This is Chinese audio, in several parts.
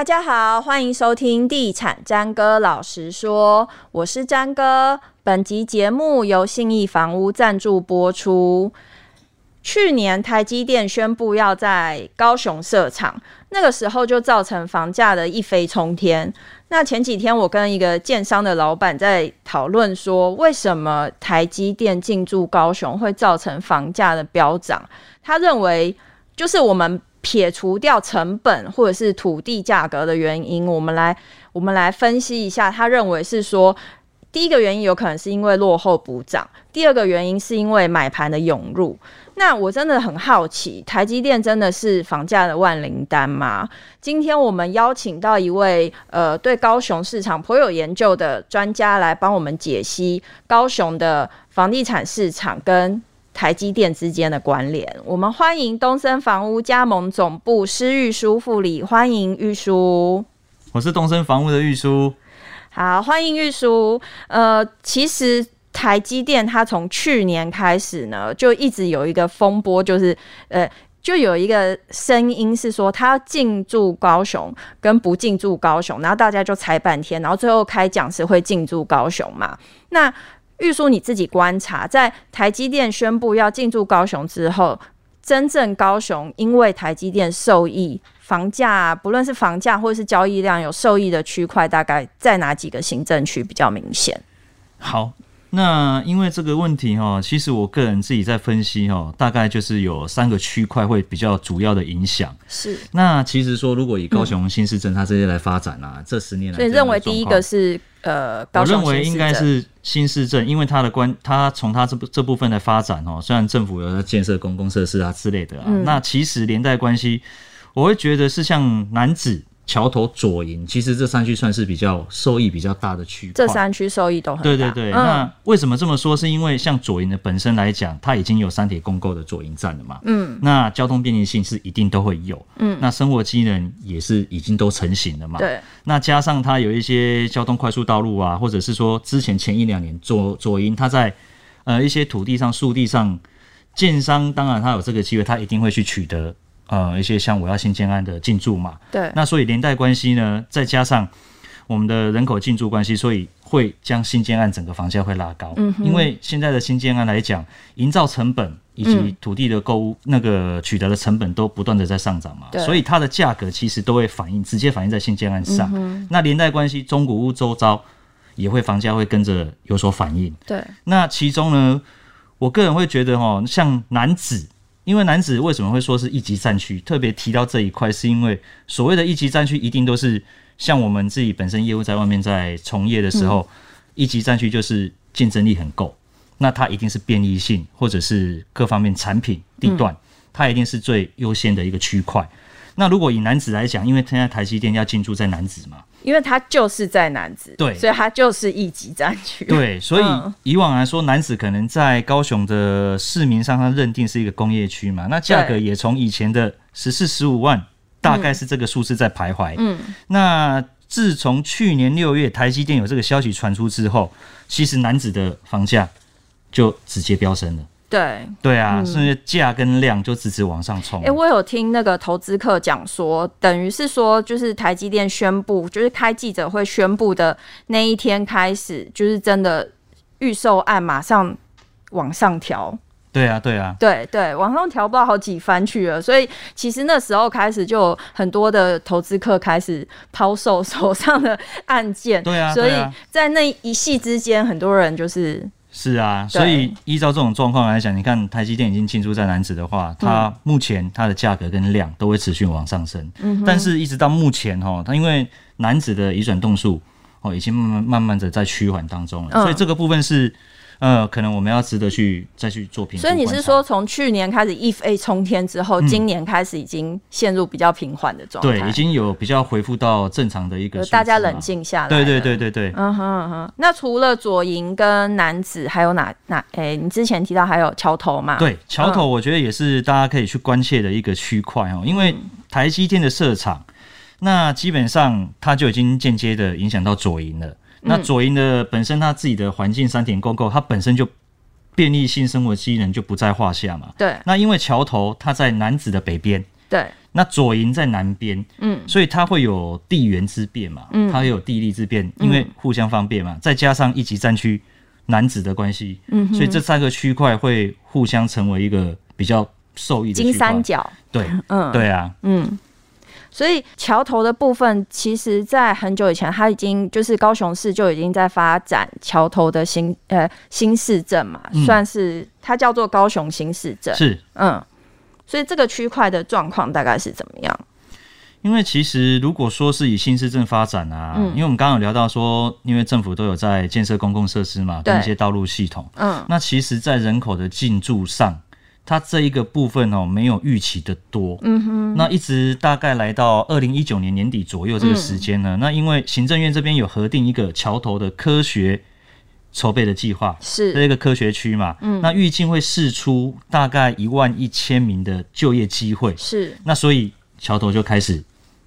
大家好，欢迎收听《地产詹哥老实说》，我是詹哥。本集节目由信义房屋赞助播出。去年台积电宣布要在高雄设厂，那个时候就造成房价的一飞冲天。那前几天我跟一个建商的老板在讨论说，为什么台积电进驻高雄会造成房价的飙涨？他认为就是我们。撇除掉成本或者是土地价格的原因，我们来我们来分析一下。他认为是说，第一个原因有可能是因为落后补涨，第二个原因是因为买盘的涌入。那我真的很好奇，台积电真的是房价的万灵丹吗？今天我们邀请到一位呃对高雄市场颇有研究的专家来帮我们解析高雄的房地产市场跟。台积电之间的关联，我们欢迎东森房屋加盟总部施玉书副理，欢迎玉书。我是东森房屋的玉书。好，欢迎玉书。呃，其实台积电它从去年开始呢，就一直有一个风波，就是呃，就有一个声音是说，它要进驻高雄跟不进驻高雄，然后大家就猜半天，然后最后开讲是会进驻高雄嘛？那玉书，你自己观察，在台积电宣布要进驻高雄之后，真正高雄因为台积电受益，房价不论是房价或者是交易量有受益的区块，大概在哪几个行政区比较明显？好。那因为这个问题哈，其实我个人自己在分析哈，大概就是有三个区块会比较主要的影响。是。那其实说，如果以高雄新市镇它这些来发展啊，嗯、这十年来，所以认为第一个是呃，我认为应该是新市镇，因为它的关，它从它这部这部分的发展哦，虽然政府有在建设公共设施啊之类的啊，嗯、那其实连带关系，我会觉得是像楠梓。桥头左营，其实这三区算是比较受益比较大的区块。这三区受益都很大。对对对，嗯、那为什么这么说？是因为像左营的本身来讲，它已经有三铁共构的左营站了嘛。嗯。那交通便利性是一定都会有。嗯。那生活机能也是已经都成型了嘛。对。那加上它有一些交通快速道路啊，或者是说之前前一两年左左营它在呃一些土地上、树地上，建商当然他有这个机会，他一定会去取得。呃，一些像我要新建案的进驻嘛，对，那所以连带关系呢，再加上我们的人口进驻关系，所以会将新建案整个房价会拉高。嗯哼，因为现在的新建案来讲，营造成本以及土地的购物、嗯、那个取得的成本都不断的在上涨嘛，对，所以它的价格其实都会反映，直接反映在新建案上。嗯、哼那连带关系，中古屋周遭也会房价会跟着有所反应。对，那其中呢，我个人会觉得哈，像楠梓。因为男子为什么会说是一级战区？特别提到这一块，是因为所谓的一级战区，一定都是像我们自己本身业务在外面在从业的时候，嗯、一级战区就是竞争力很够，那它一定是便利性或者是各方面产品地段，它一定是最优先的一个区块。那如果以男子来讲，因为现在台积电要进驻在男子嘛。因为它就是在南子，对，所以它就是一级战区。对，所以以往来说，南子可能在高雄的市民上，他认定是一个工业区嘛，那价格也从以前的十四十五万，大概是这个数字在徘徊。嗯，那自从去年六月台积电有这个消息传出之后，其实男子的房价就直接飙升了。对对啊，甚至价跟量就直直往上冲。哎、欸，我有听那个投资客讲说，等于是说，就是台积电宣布，就是开记者会宣布的那一天开始，就是真的预售案马上往上调。对啊，对啊，对对，往上调不到好几番去了。所以其实那时候开始就有很多的投资客开始抛售手上的案件。对啊，对啊，所以在那一夕之间，很多人就是。是啊，所以依照这种状况来讲，你看台积电已经进驻在南子的话，它目前它的价格跟量都会持续往上升。嗯，但是一直到目前哈，它因为南子的移转动数哦，已经慢慢慢慢的在趋缓当中了，所以这个部分是。呃，可能我们要值得去再去做评估。所以你是说，从去年开始一飞冲天之后，嗯、今年开始已经陷入比较平缓的状态？对，已经有比较恢复到正常的一个。大家冷静下来。对对对对对。嗯哼嗯哼。那除了左营跟男子，还有哪哪？哎、欸，你之前提到还有桥头嘛？对，桥头我觉得也是大家可以去关切的一个区块哦，因为台积电的设厂，那基本上它就已经间接的影响到左营了。那左营的本身，它自己的环境三铁共构，它本身就便利性、生活机能就不在话下嘛。对。那因为桥头它在南子的北边，对。那左营在南边，嗯，所以它会有地缘之变嘛，嗯，它会有地利之变，因为互相方便嘛，再加上一级战区南子的关系，嗯，所以这三个区块会互相成为一个比较受益的金三角。对，嗯，对啊，嗯。所以桥头的部分，其实在很久以前，它已经就是高雄市就已经在发展桥头的新呃新市镇嘛，嗯、算是它叫做高雄新市镇。是，嗯，所以这个区块的状况大概是怎么样？因为其实如果说是以新市镇发展啊，嗯、因为我们刚刚有聊到说，因为政府都有在建设公共设施嘛，跟一些道路系统，嗯，那其实在人口的进驻上。它这一个部分哦，没有预期的多。嗯哼，那一直大概来到二零一九年年底左右这个时间呢，嗯、那因为行政院这边有核定一个桥头的科学筹备的计划，是这个科学区嘛。嗯，那预计会释出大概一万一千名的就业机会。是，那所以桥头就开始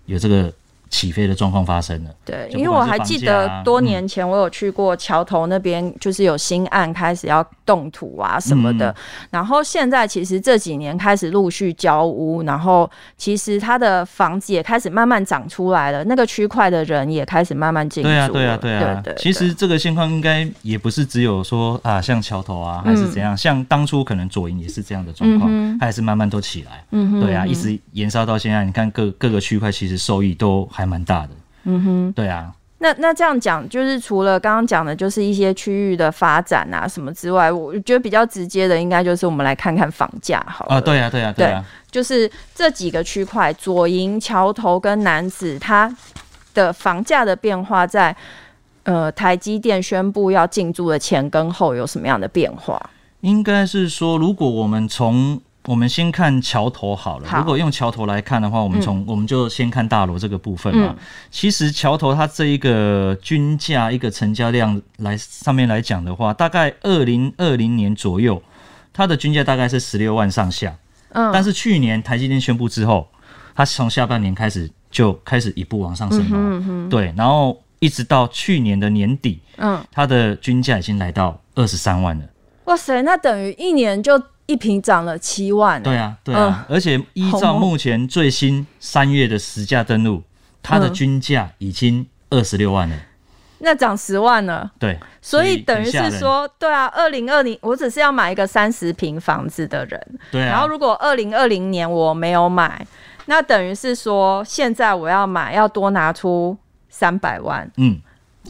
有这个。起飞的状况发生了，对，因为我还记得多年前我有去过桥头那边，就是有新案开始要动土啊什么的，嗯、然后现在其实这几年开始陆续交屋，然后其实它的房子也开始慢慢长出来了，那个区块的人也开始慢慢进驻。对啊，对啊，对啊，对。其实这个现况应该也不是只有说啊，像桥头啊，还是怎样，嗯、像当初可能左营也是这样的状况，还是慢慢都起来。嗯哼，对啊，一直延烧到现在，你看各各个区块其实收益都还。还蛮大的，嗯哼，对啊，那那这样讲，就是除了刚刚讲的，就是一些区域的发展啊什么之外，我觉得比较直接的，应该就是我们来看看房价，好了。啊，对啊，对啊，对啊，就是这几个区块，左营、桥头跟南子，它的房价的变化在，在呃台积电宣布要进驻的前跟后有什么样的变化？应该是说，如果我们从我们先看桥头好了。好，如果用桥头来看的话，我们从、嗯、我们就先看大楼这个部分嘛。嗯、其实桥头它这一个均价一个成交量来上面来讲的话，大概二零二零年左右，它的均价大概是十六万上下。嗯。但是去年台积电宣布之后，它从下半年开始就开始一步往上升了。嗯嗯嗯。对，然后一直到去年的年底，嗯，它的均价已经来到二十三万了。哇塞，那等于一年就。一平涨了七万。欸，对啊，对啊，嗯、而且依照目前最新三月的实价登录，它的均价已经二十六万了，那涨十万了。对，所以等于是说，对啊，二零二零，我只是要买一个三十平房子的人，对啊，然后如果二零二零年我没有买，那等于是说，现在我要买要多拿出三百万，嗯，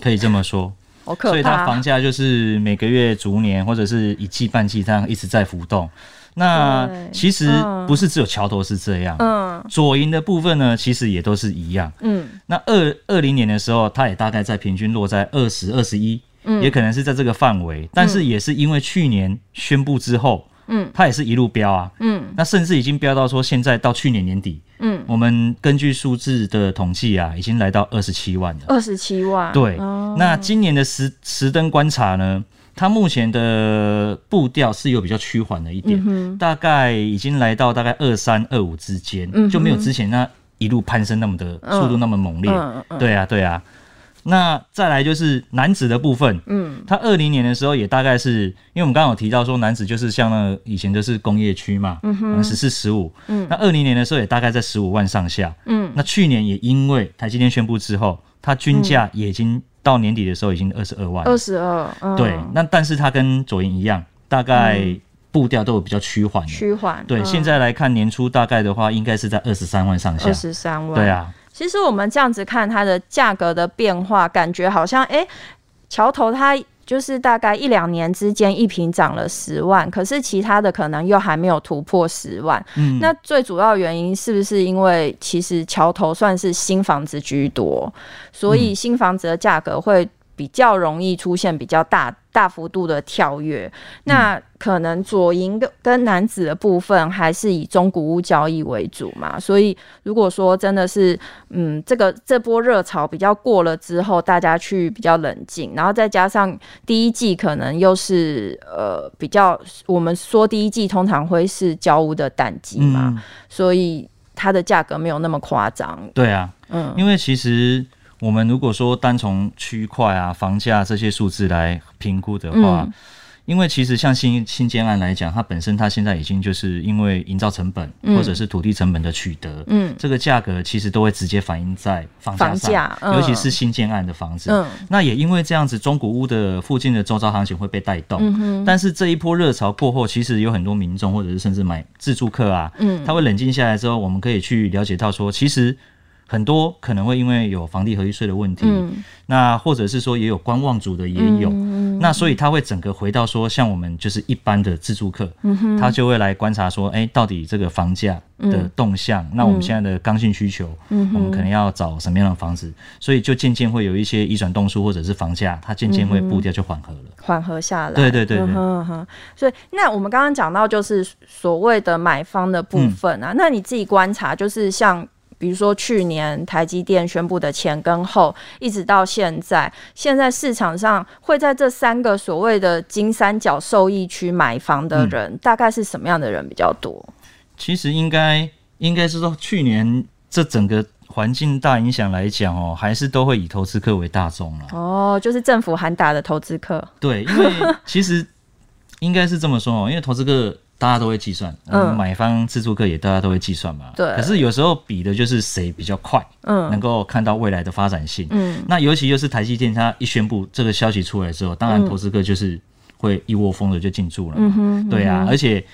可以这么说。所以它房价就是每个月、逐年或者是一季、半季这样一直在浮动。那其实不是只有桥头是这样，嗯，左营的部分呢，其实也都是一样，嗯。那二二零年的时候，它也大概在平均落在二十二十一，也可能是在这个范围，但是也是因为去年宣布之后。嗯，它也是一路飙啊，嗯，那甚至已经飙到说现在到去年年底，嗯，我们根据数字的统计啊，已经来到二十七万了。二十七万，对。哦、那今年的时时灯观察呢，它目前的步调是有比较趋缓了一点，嗯、大概已经来到大概二三二五之间，嗯、就没有之前那一路攀升那么的速度那么猛烈。对啊，对啊。那再来就是男子的部分，嗯，他二零年的时候也大概是，因为我们刚刚有提到说男子就是像那个以前就是工业区嘛，嗯哼，十四十五，嗯，那二零年的时候也大概在十五万上下，嗯，那去年也因为台积电宣布之后，它均价也已经到年底的时候已经二十二万，二十二，对，那但是它跟左营一样，大概步调都有比较趋缓，趋缓，对，现在来看年初大概的话，应该是在二十三万上下，二十三万，对啊。其实我们这样子看它的价格的变化，感觉好像哎，桥头它就是大概一两年之间一瓶涨了十万，可是其他的可能又还没有突破十万。嗯，那最主要原因是不是因为其实桥头算是新房子居多，所以新房子的价格会比较容易出现比较大大幅度的跳跃，那可能左营跟跟男子的部分还是以中古屋交易为主嘛，所以如果说真的是，嗯，这个这波热潮比较过了之后，大家去比较冷静，然后再加上第一季可能又是呃比较，我们说第一季通常会是交屋的淡季嘛，嗯、所以它的价格没有那么夸张。对啊，嗯，因为其实。我们如果说单从区块啊、房价这些数字来评估的话，嗯、因为其实像新新建案来讲，它本身它现在已经就是因为营造成本或者是土地成本的取得，嗯，这个价格其实都会直接反映在房价上，嗯、尤其是新建案的房子。嗯，那也因为这样子，中古屋的附近的周遭行情会被带动。但是这一波热潮过后，其实有很多民众或者是甚至买自住客啊，嗯，他会冷静下来之后，我们可以去了解到说，其实。很多可能会因为有房地合一税的问题，嗯、那或者是说也有观望族的也有，嗯、那所以他会整个回到说，像我们就是一般的自住客，嗯、他就会来观察说，哎、欸，到底这个房价的动向，嗯、那我们现在的刚性需求，嗯、我们可能要找什么样的房子，所以就渐渐会有一些移转动数或者是房价，它渐渐会步调就缓和了，缓和下来。对对对所以那我们刚刚讲到就是所谓的买方的部分啊，嗯、那你自己观察就是像。比如说去年台积电宣布的前跟后，一直到现在，现在市场上会在这三个所谓的金三角受益区买房的人，嗯、大概是什么样的人比较多？其实应该应该是说，去年这整个环境大影响来讲哦，还是都会以投资客为大宗了。哦，就是政府喊打的投资客。对，因为其实应该是这么说哦，因为投资客。大家都会计算，嗯，买方自住客也大家都会计算嘛，对。可是有时候比的就是谁比较快，嗯，能够看到未来的发展性，嗯。那尤其就是台积电，它一宣布这个消息出来之后，当然投资客就是会一窝蜂的就进驻了，嗯哼，对啊。而且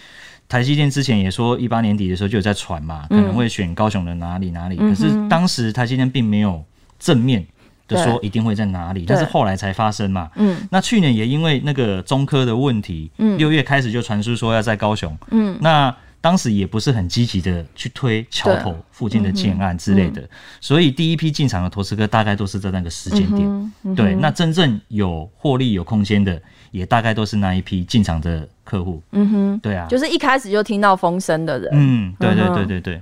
台积电之前也说，一八年底的时候就有在传嘛，可能会选高雄的哪里哪里，可是当时台积电并没有正面。就说一定会在哪里，但是后来才发生嘛。嗯，那去年也因为那个中科的问题，嗯，六月开始就传出说要在高雄，嗯，那当时也不是很积极的去推桥头附近的建案之类的，所以第一批进场的投资客大概都是在那个时间点。对，那真正有获利有空间的，也大概都是那一批进场的客户。嗯哼，对啊，就是一开始就听到风声的人。嗯，对对对对对。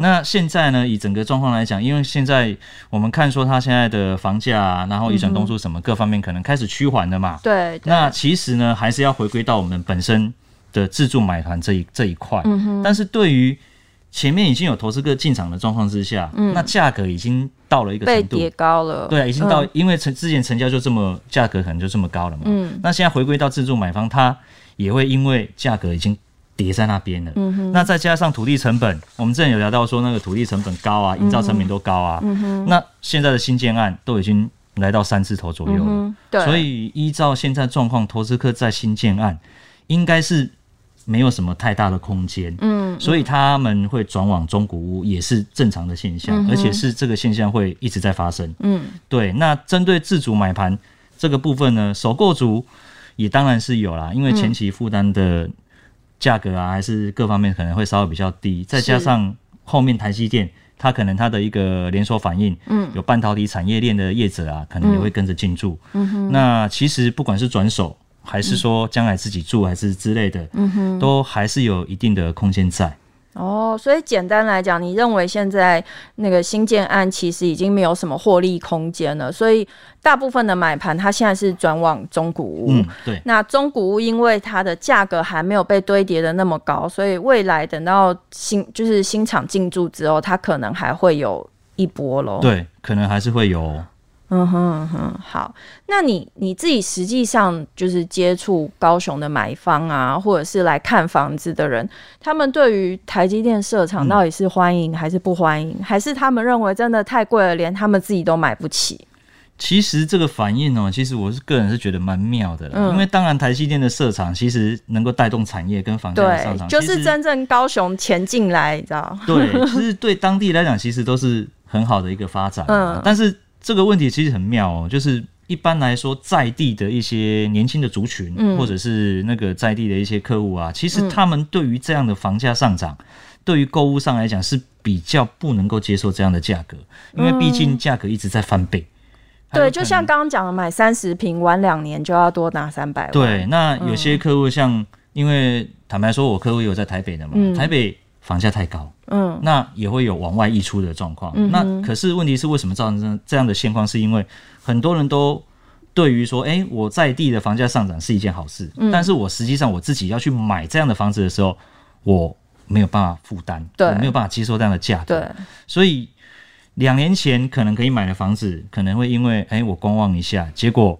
那现在呢？以整个状况来讲，因为现在我们看说它现在的房价啊，然后移转东数什么各方面可能开始趋缓了嘛。对。那其实呢，还是要回归到我们本身的自助买盘这一这一块。嗯哼。但是对于前面已经有投资客进场的状况之下，嗯，那价格已经到了一个程度，被叠高了。对，已经到，因为成之前成交就这么价格可能就这么高了嘛。嗯。那现在回归到自助买方，它也会因为价格已经。叠在那边了，嗯、哼。那再加上土地成本，我们之前有聊到说那个土地成本高啊，营造成本都高啊，嗯、哼。那现在的新建案都已经来到三字头左右了，嗯、所以依照现在状况，投资客在新建案应该是没有什么太大的空间，嗯，所以他们会转往中古屋也是正常的现象，嗯、而且是这个现象会一直在发生，嗯，对。那针对自主买盘这个部分呢，首购族也当然是有啦，因为前期负担的。价格啊，还是各方面可能会稍微比较低，再加上后面台积电，它可能它的一个连锁反应，嗯，有半导体产业链的业者啊，可能也会跟着进驻。嗯哼，那其实不管是转手，还是说将来自己住，还是之类的，嗯哼，都还是有一定的空间在。哦，所以简单来讲，你认为现在那个新建案其实已经没有什么获利空间了，所以大部分的买盘它现在是转往中古屋。嗯，对。那中古屋因为它的价格还没有被堆叠的那么高，所以未来等到新就是新厂进驻之后，它可能还会有一波喽。对，可能还是会有。嗯哼嗯哼，好，那你你自己实际上就是接触高雄的买方啊，或者是来看房子的人，他们对于台积电设厂到底是欢迎还是不欢迎，嗯、还是他们认为真的太贵了，连他们自己都买不起？其实这个反应哦，其实我是个人是觉得蛮妙的，嗯、因为当然台积电的设厂其实能够带动产业跟房价的上涨，就是真正高雄前进来，你知道？对，其实对当地来讲，其实都是很好的一个发展，嗯，但是。这个问题其实很妙哦，就是一般来说，在地的一些年轻的族群，嗯、或者是那个在地的一些客户啊，其实他们对于这样的房价上涨，嗯、对于购物上来讲是比较不能够接受这样的价格，因为毕竟价格一直在翻倍。嗯、对，就像刚刚讲的，买三十平玩两年就要多拿三百万。对，那有些客户像，嗯、因为坦白说，我客户有在台北的嘛，嗯、台北。房价太高，嗯，那也会有往外溢出的状况。嗯、那可是问题是，为什么造成这样的现况？是因为很多人都对于说，哎、欸，我在地的房价上涨是一件好事，嗯、但是我实际上我自己要去买这样的房子的时候，我没有办法负担，对，我没有办法接受这样的价格，对，所以两年前可能可以买的房子，可能会因为哎、欸，我观望一下，结果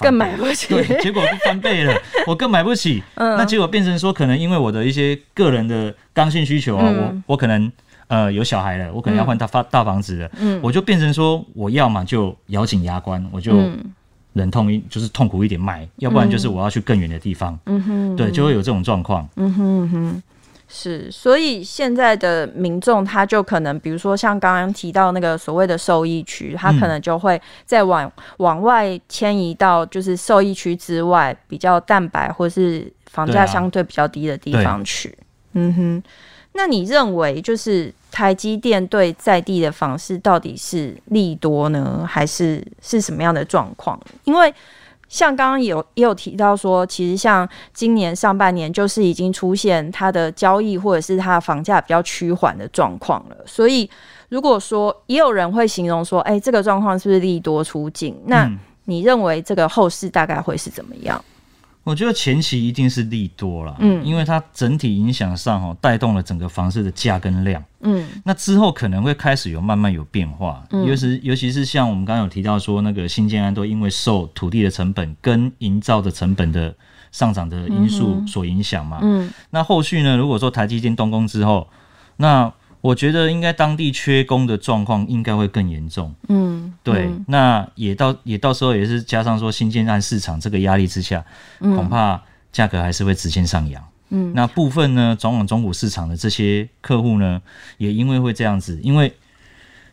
更买不起。对，结果翻倍了，我更买不起。嗯，那结果变成说，可能因为我的一些个人的刚性需求啊，嗯、我我可能呃有小孩了，我可能要换大发大房子了，嗯，我就变成说，我要么就咬紧牙关，我就忍痛一就是痛苦一点卖，要不然就是我要去更远的地方。嗯哼，对，就会有这种状况。嗯哼嗯哼。是，所以现在的民众他就可能，比如说像刚刚提到那个所谓的受益区，他可能就会再往、嗯、往外迁移到就是受益区之外比较蛋白或是房价相对比较低的地方去。啊、嗯哼，那你认为就是台积电对在地的房市到底是利多呢，还是是什么样的状况？因为像刚刚有也有提到说，其实像今年上半年就是已经出现它的交易或者是它的房价比较趋缓的状况了。所以如果说也有人会形容说，哎、欸，这个状况是不是利多出尽？那你认为这个后市大概会是怎么样？我觉得前期一定是利多了，嗯，因为它整体影响上哦，带动了整个房市的价跟量，嗯，那之后可能会开始有慢慢有变化，嗯，尤其尤其是像我们刚刚有提到说，那个新建安都因为受土地的成本跟营造的成本的上涨的因素所影响嘛，嗯，那后续呢，如果说台积电动工之后，那我觉得应该当地缺工的状况应该会更严重，嗯，对，嗯、那也到也到时候也是加上说新建案市场这个压力之下，嗯、恐怕价格还是会直线上扬，嗯，那部分呢转往中古市场的这些客户呢，也因为会这样子，因为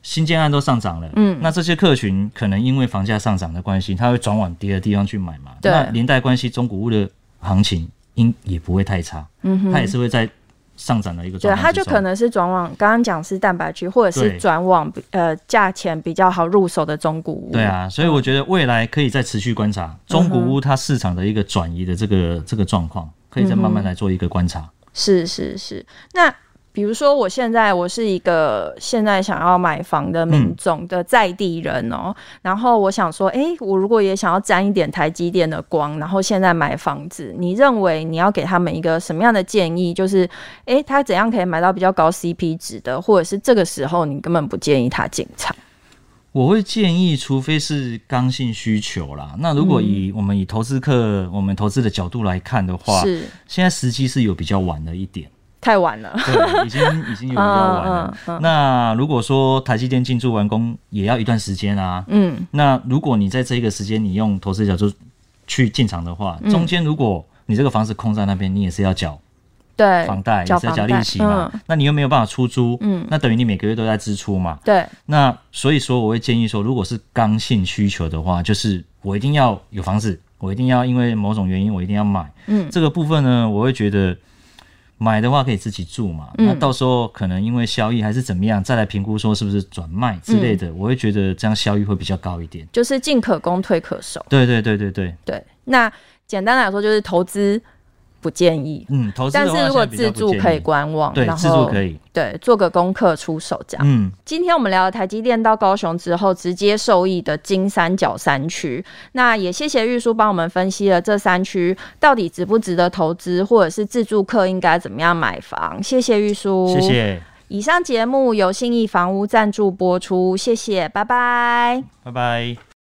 新建案都上涨了，嗯，那这些客群可能因为房价上涨的关系，他会转往别的地方去买嘛，对，那连带关系中古屋的行情应也不会太差，嗯哼，他也是会在。上涨的一个状态，对，它就可能是转往刚刚讲是蛋白区，或者是转往呃价钱比较好入手的中古屋。对啊，所以我觉得未来可以再持续观察中古屋它市场的一个转移的这个、嗯、这个状况，可以再慢慢来做一个观察。嗯、是是是，那。比如说，我现在我是一个现在想要买房的民众的在地人哦、喔，嗯、然后我想说，哎、欸，我如果也想要沾一点台积电的光，然后现在买房子，你认为你要给他们一个什么样的建议？就是，哎、欸，他怎样可以买到比较高 CP 值的，或者是这个时候你根本不建议他进场？我会建议，除非是刚性需求啦。那如果以我们以投资客我们投资的角度来看的话，是现在时机是有比较晚了一点。太晚了，对，已经已经有比较 晚了。嗯嗯嗯、那如果说台积电进驻完工也要一段时间啊，嗯，那如果你在这个时间你用投资角度去进场的话，嗯、中间如果你这个房子空在那边，你也是要缴对房贷，也是要缴利息嘛。嗯、那你又没有办法出租，嗯，那等于你每个月都在支出嘛。对，那所以说我会建议说，如果是刚性需求的话，就是我一定要有房子，我一定要因为某种原因我一定要买，嗯，这个部分呢，我会觉得。买的话可以自己住嘛，嗯、那到时候可能因为效益还是怎么样，再来评估说是不是转卖之类的，嗯、我会觉得这样效益会比较高一点。就是进可攻，退可守。对对对对对对。那简单来说就是投资。不建议，嗯，投资但是如果自助可以观望，对，然后自住可以，对，做个功课出手这样。嗯，今天我们聊了台积电到高雄之后直接受益的金三角三区，那也谢谢玉书帮我们分析了这三区到底值不值得投资，或者是自助客应该怎么样买房。谢谢玉书，谢谢。以上节目由信义房屋赞助播出，谢谢，拜拜，拜拜。